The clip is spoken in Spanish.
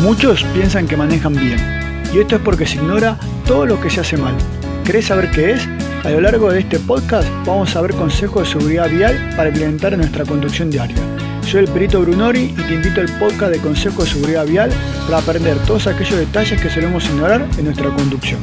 Muchos piensan que manejan bien, y esto es porque se ignora todo lo que se hace mal. ¿Querés saber qué es? A lo largo de este podcast vamos a ver consejos de seguridad vial para implementar en nuestra conducción diaria. Soy el perito Brunori y te invito al podcast de consejos de seguridad vial para aprender todos aquellos detalles que solemos ignorar en nuestra conducción.